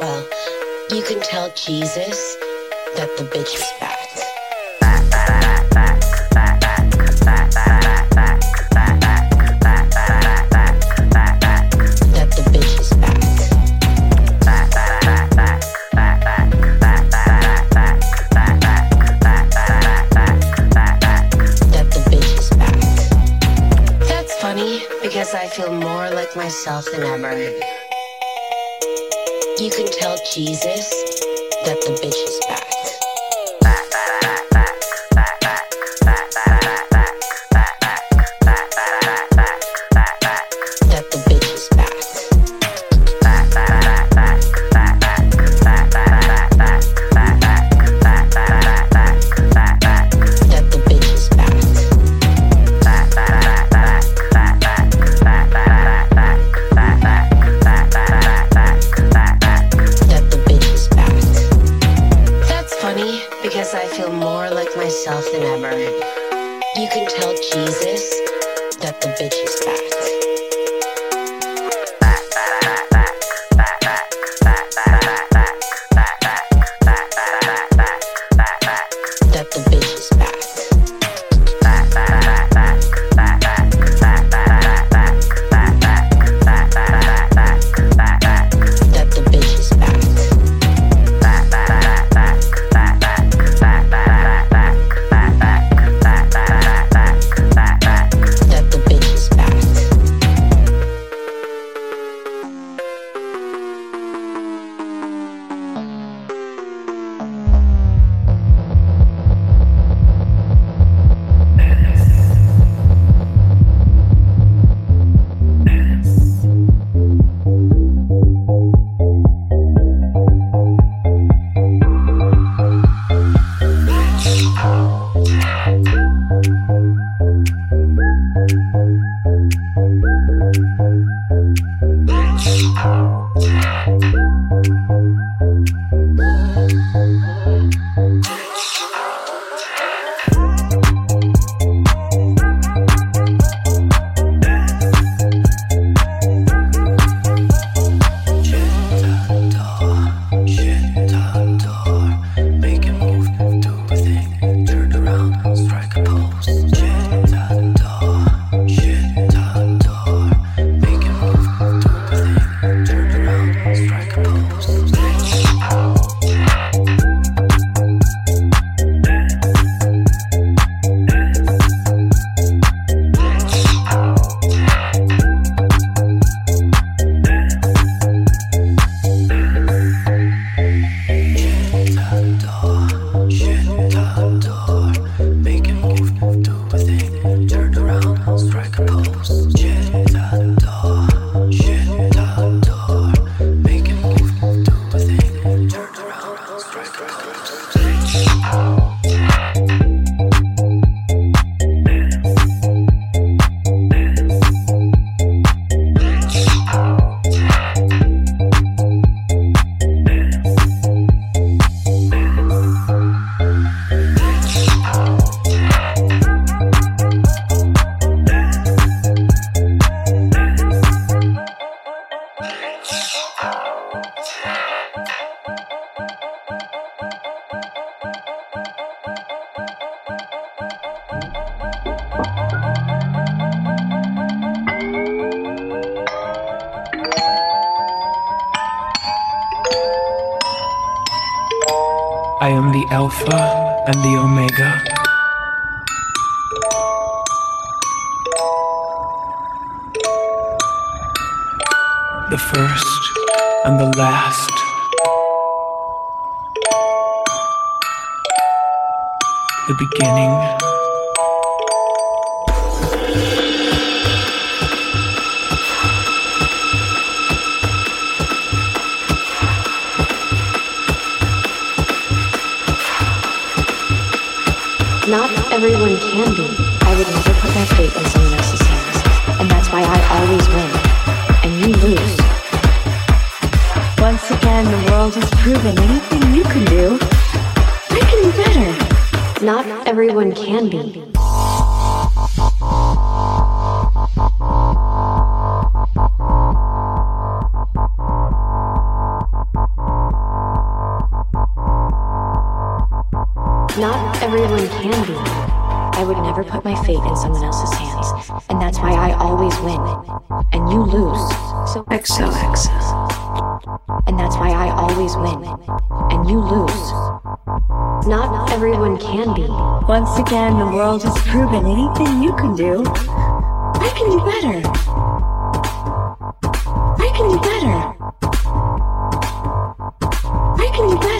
Well, you can tell Jesus that the bitch is back. Because I feel more like myself than ever. You can tell Jesus that the bitch is back. Jesus that the bitch is back. I am the Alpha and the Omega. The first and the last. The beginning. Not everyone can be. I would never put my fate in someone else's hands. And that's why I always win. And you lose. Once again, the world has proven anything you can do, I can do better. Not everyone can be. Not everyone can be. I would never put my fate in someone else's hands, and that's why I always win, and you lose. So XOXO. and that's why I always win, and you lose. Not everyone can be. Once again, the world has proven anything you can do, I can do better. I can do better. I can do better.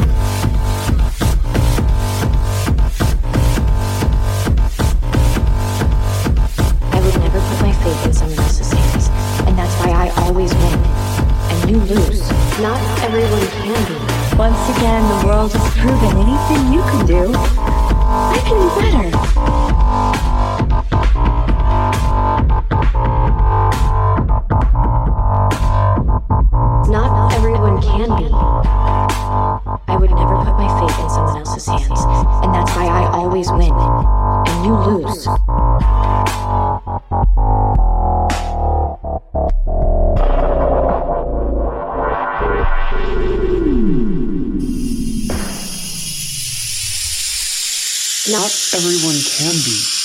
Again, the world has proven anything you can do, I can do better. Not everyone can be. I would never put my fate in someone else's hands, and that's why I always win, and you lose. Not everyone can be.